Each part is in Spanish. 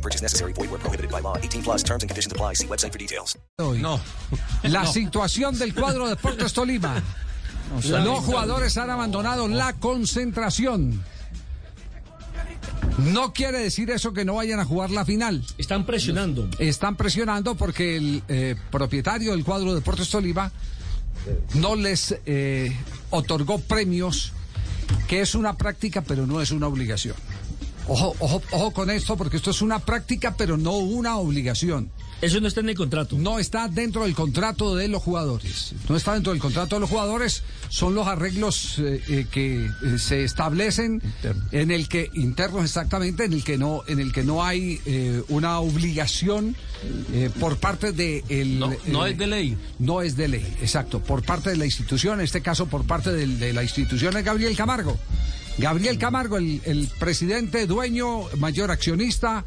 No purchase necessary. Void where prohibited by law. 18 plus terms and conditions apply. See website for details. No. La situación del cuadro de Deportes Tolima. Los jugadores han abandonado la concentración. No quiere decir eso que no vayan a jugar la final. Están presionando. Están presionando porque el eh, propietario del cuadro de Deportes Tolima no les eh, otorgó premios, que es una práctica pero no es una obligación. Ojo, ojo, ojo con esto porque esto es una práctica pero no una obligación. Eso no está en el contrato. No está dentro del contrato de los jugadores. No está dentro del contrato de los jugadores. Son los arreglos eh, eh, que eh, se establecen en el que internos exactamente, en el que no, en el que no hay una obligación por parte de el. No, no es de ley. No es de ley, exacto. Por parte de la institución, en este caso por parte del- de, la institución es Gabriel Camargo. Gabriel Camargo, el, el presidente, dueño, mayor accionista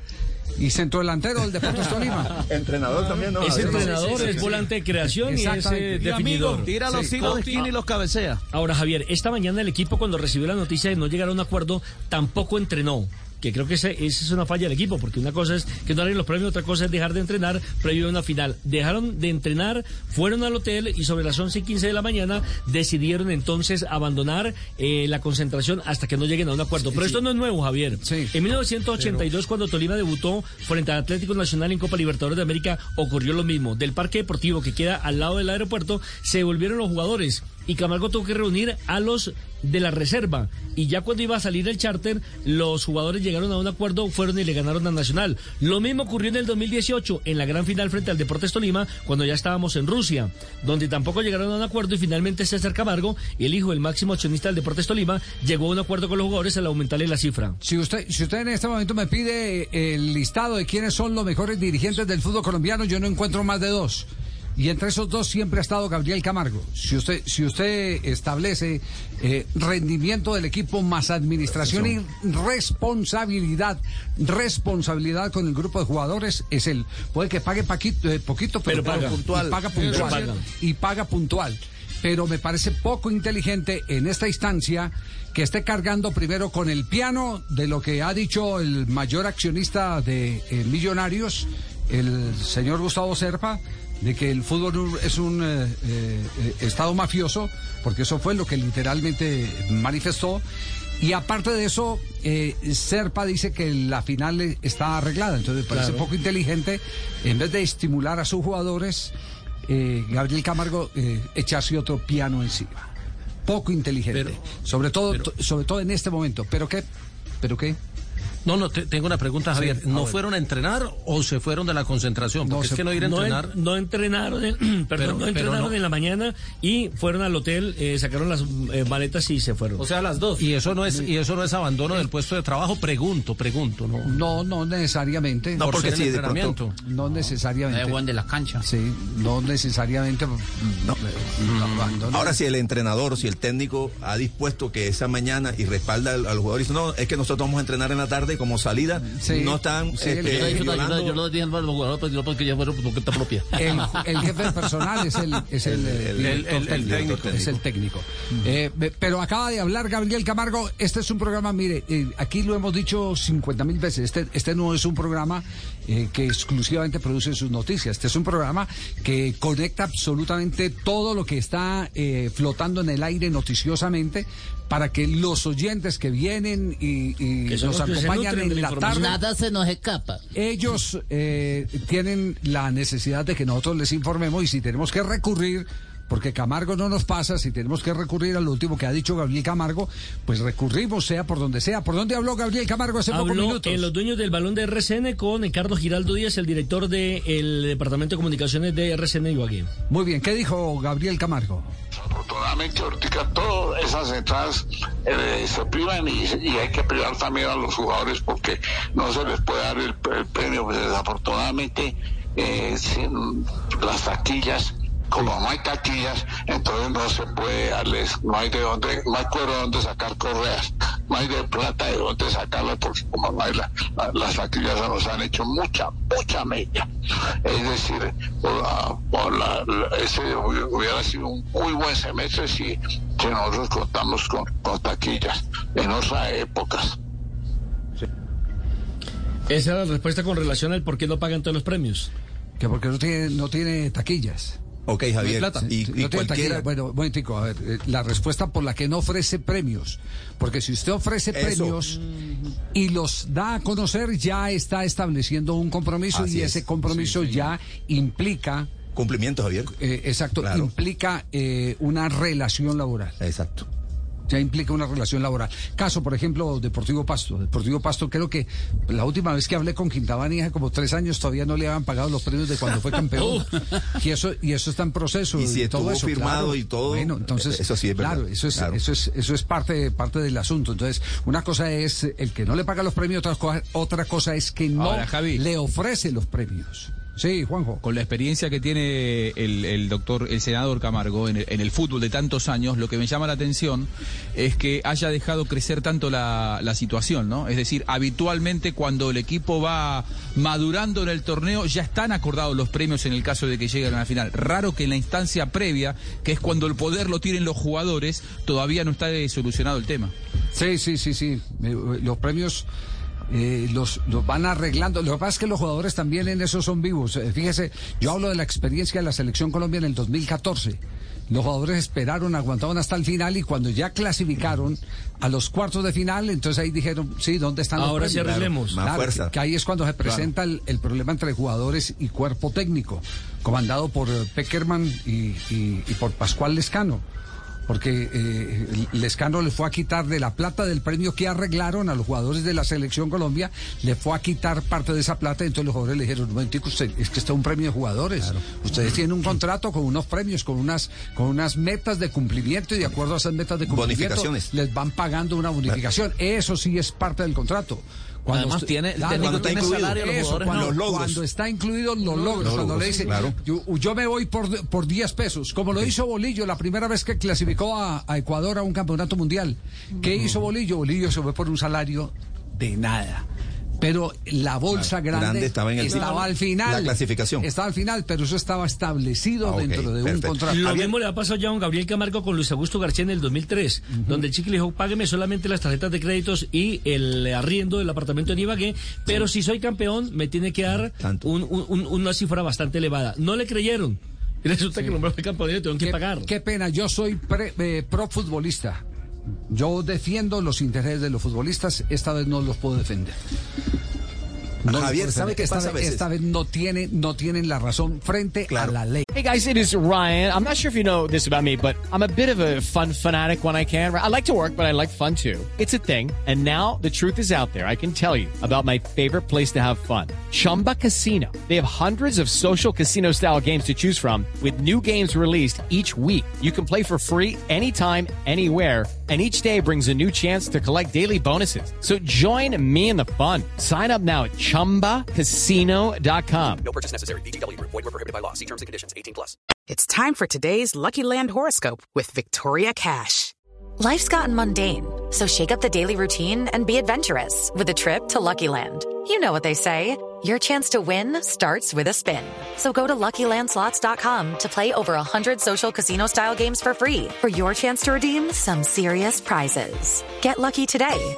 y centrodelantero del Deportes Tolima. Entrenador también, ¿no? Es entrenador, es volante de creación y es eh, Y definidor. Tira los Sí. tiros de esquina y los cabecea. Ahora, Javier, esta mañana el equipo cuando recibió la noticia de no llegar a un acuerdo, tampoco entrenó. Que creo que esa es una falla del equipo, porque una cosa es que no hagan los premios, otra cosa es dejar de entrenar previo a una final. Dejaron de entrenar, fueron al hotel y sobre las 11 y 15 de la mañana decidieron entonces abandonar eh, la concentración hasta que no lleguen a un acuerdo. Pero esto no es nuevo, Javier. Sí. En 1982, cuando Tolima debutó frente al Atlético Nacional en Copa Libertadores de América, ocurrió lo mismo. Del parque deportivo que queda al lado del aeropuerto, se volvieron los jugadores y Camargo tuvo que reunir a los de la reserva. Y ya cuando iba a salir el charter, los jugadores llegaron a un acuerdo, fueron y le ganaron a Nacional. Lo mismo ocurrió en el 2018, en la gran final frente al Deportes Tolima, cuando ya estábamos en Rusia, donde tampoco llegaron a un acuerdo y finalmente César Camargo, el hijo del máximo accionista del Deportes Tolima, llegó a un acuerdo con los jugadores al aumentarle la cifra. Si usted, si usted en este momento me pide el listado de quiénes son los mejores dirigentes del fútbol colombiano, yo no encuentro más de dos. Y entre esos dos siempre ha estado Gabriel Camargo. Si usted, si usted establece eh, rendimiento del equipo más administración y responsabilidad, responsabilidad con el grupo de jugadores, es él. Puede que pague paquito, eh, poquito, pero, Pero paga. puntual. Y paga puntual. paga. Y paga puntual. Pero me parece poco inteligente en esta instancia que esté cargando primero con el piano de lo que ha dicho el mayor accionista de eh, Millonarios, el señor Gustavo Serpa, de que el fútbol es un eh, eh, estado mafioso, porque eso fue lo que literalmente manifestó. Y aparte de eso, eh, Serpa dice que la final está arreglada. Entonces parece poco inteligente, en vez de estimular a sus jugadores, Gabriel Camargo eh, echarse otro piano encima. Poco inteligente. Pero- sobre, todo, pero- sobre todo en este momento. ¿Pero qué? ¿Pero qué? No, no, te- tengo una pregunta, Javier. Sí, a ¿No fueron a entrenar o se fueron de la concentración? No, Porque se- es que no ir a No, en- entrenar. no entrenaron, en- perdón, Pero- no entrenaron no. en la mañana y fueron al hotel, eh, sacaron las eh, maletas y se fueron. O sea, las dos. Y eso no es, y eso no es abandono del puesto de trabajo. Pregunto, pregunto, ¿no? No, no necesariamente. No, Por porque sí, de pronto- entrenamiento. No necesariamente. de la cancha. Sí, no necesariamente. No. Ahora, si el entrenador, si el técnico ha dispuesto que esa mañana y respalda al, al jugador y dice, no, es que nosotros vamos a entrenar en la tarde como salida Sí. no están Sí, este, el- yo- yo- violando- lo dije a los jugadores pues, yo porque ya fueron por cuenta propia. El, el jefe personal es el, es el, eh, El- el- director el- el técnico. técnico. Es el técnico. Eh, be- pero acaba de hablar Gabriel Camargo. Este es un programa, mire, eh, aquí lo hemos dicho 50 mil veces. Este, este no es un programa eh, que exclusivamente produce sus noticias. Este es un programa que conecta absolutamente todo lo que está eh, flotando en el aire noticiosamente para que los oyentes que vienen y, y Que nos los que se acompañan en la tarde. Nada se nos escapa. Ellos eh, tienen la necesidad de que nosotros les informemos y si tenemos que recurrir, porque Camargo no nos pasa, si tenemos que recurrir a lo último que ha dicho Gabriel Camargo, pues recurrimos, sea por donde sea. ¿Por dónde habló Gabriel Camargo hace pocos Habló minutos? en los dueños del balón de RCN con Ricardo Giraldo Díaz, el director del Departamento de Comunicaciones de RCN Ibagué. Muy bien, ¿qué dijo Gabriel Camargo? Afortunadamente ahorita todas esas entradas eh, se privan y, y hay que privar también a los jugadores porque no se les puede dar el, el premio. Pues desafortunadamente eh, sin las taquillas como no hay taquillas, entonces no se puede darles, no hay de dónde, no hay cuero de dónde sacar correas, no hay de plata de dónde sacarla, porque como no hay la- la- las taquillas se nos han hecho mucha, mucha mella. Es decir, por la- por la- la- ese hubi- hubiera sido un muy buen semestre si, si nosotros contamos con, con taquillas en otras épocas. Esa era la respuesta con relación al por qué no pagan todos los premios. Que porque no tiene, no tiene taquillas. Ok, Javier. plata. Y, y no tiene cualquiera. Bueno, un momentico, a ver, eh, la respuesta por la que no ofrece premios. Porque si usted ofrece Eso. premios y los da a conocer, ya está estableciendo un compromiso Así y es. ese compromiso ya implica, Cumplimiento, Javier. eh, exacto, Claro. implica eh, una relación laboral. Exacto. Ya implica una relación laboral. Caso, por ejemplo, Deportivo Pasto. Deportivo Pasto, creo que la última vez que hablé con Quintabani hace como tres años todavía no le habían pagado los premios de cuando fue campeón. y eso y eso está en proceso. Y si todo eso, firmado claro. y todo, Bueno, entonces, eso sí es verdad. Claro, eso es, Claro. eso es, eso es parte, parte del asunto. Entonces, una cosa es el que no le paga los premios, otra cosa, otra cosa es que no Ahora, Javi. le ofrece los premios. Sí, Juanjo. Con la experiencia que tiene el, el doctor, el senador Camargo en el, en el fútbol de tantos años, lo que me llama la atención es que haya dejado crecer tanto la, la situación, ¿no? Es decir, habitualmente cuando el equipo va madurando en el torneo, ya están acordados los premios en el caso de que lleguen a la final. Raro que en la instancia previa, que es cuando el poder lo tienen los jugadores, todavía no está solucionado el tema. Sí, sí, sí, sí. Eh, Los premios eh, los, los van arreglando. Lo que pasa es que los jugadores también en eso son vivos. Eh, Fíjese, yo hablo de la experiencia de la selección Colombia en el 2014. Los jugadores esperaron, aguantaron hasta el final y cuando ya clasificaron a los cuartos de final, entonces ahí dijeron, sí, ¿dónde están los Ahora sí arreglemos. Más fuerza. Que, que ahí es cuando se presenta el, el problema entre jugadores y cuerpo técnico, comandado por eh, Peckerman y, y- y por Pascual Lescano. Porque eh, Lescano le fue a quitar de la plata del premio que arreglaron a los jugadores de la selección Colombia, le fue a quitar parte de esa plata, entonces los jugadores le dijeron, momentico, usted, es que está un premio de jugadores. Ustedes tienen un contrato con unos premios, con unas, con unas metas de cumplimiento y de acuerdo a esas metas de cumplimiento Bonificaciones. les van pagando una bonificación. Eso sí es parte del contrato. Además, usted- tiene- el Claro, técnico cuando tiene está salario, incluido, los jugadores cuando, no. Los logros. cuando está incluido los logros, cuando le dice, claro. yo, yo me voy por, por 10 pesos, como lo hizo Bolillo la primera vez que clasificó a, a Ecuador a un campeonato mundial. ¿Qué hizo Bolillo? Bolillo se fue por un salario de nada. Pero la bolsa Claro, grande, grande estaba en el- estaba al final. La clasificación. Estaba al final, pero eso estaba establecido Ah, dentro de un contrato. Lo mismo le ha pasado ya a don Gabriel Camargo con Luis Augusto García en el 2003, donde el chico le dijo, págueme solamente las tarjetas de créditos y el arriendo del apartamento en Ibagué, pero si soy campeón me tiene que dar Tanto. un- un- un- una cifra bastante elevada. No le creyeron. Y resulta que el hombre fue campeón tuvieron que qué, pagar. qué pena, yo soy pre- eh, pro futbolista. Yo defiendo los intereses de los futbolistas, esta vez no los puedo defender. Los Javier, ¿sabe qué pasa vez. Esta vez no tienen, no tienen la razón frente Claro. a la ley. Hey guys, it is Ryan. I'm not sure if you know this about me, but I'm a bit of a fun fanatic when I can. I like to work, but I like fun too. It's a thing. And now the truth is out there. I can tell you about my favorite place to have fun. Chumba Casino. They have hundreds of social casino style games to choose from with new games released each week. You can play for free anytime, anywhere. And each day brings a new chance to collect daily bonuses. So join me in the fun. Sign up now at chumbacasino.com. No purchase necessary. VGW Group. Void were prohibited by law. See terms and conditions. 18 plus. It's time for today's Lucky Land horoscope with Victoria Cash. Life's gotten mundane, so shake up the daily routine and be adventurous with a trip to Lucky Land. You know what they say your chance to win starts with a spin. So go to luckylandslots.com to play over 100 social casino style games for free for your chance to redeem some serious prizes. Get lucky today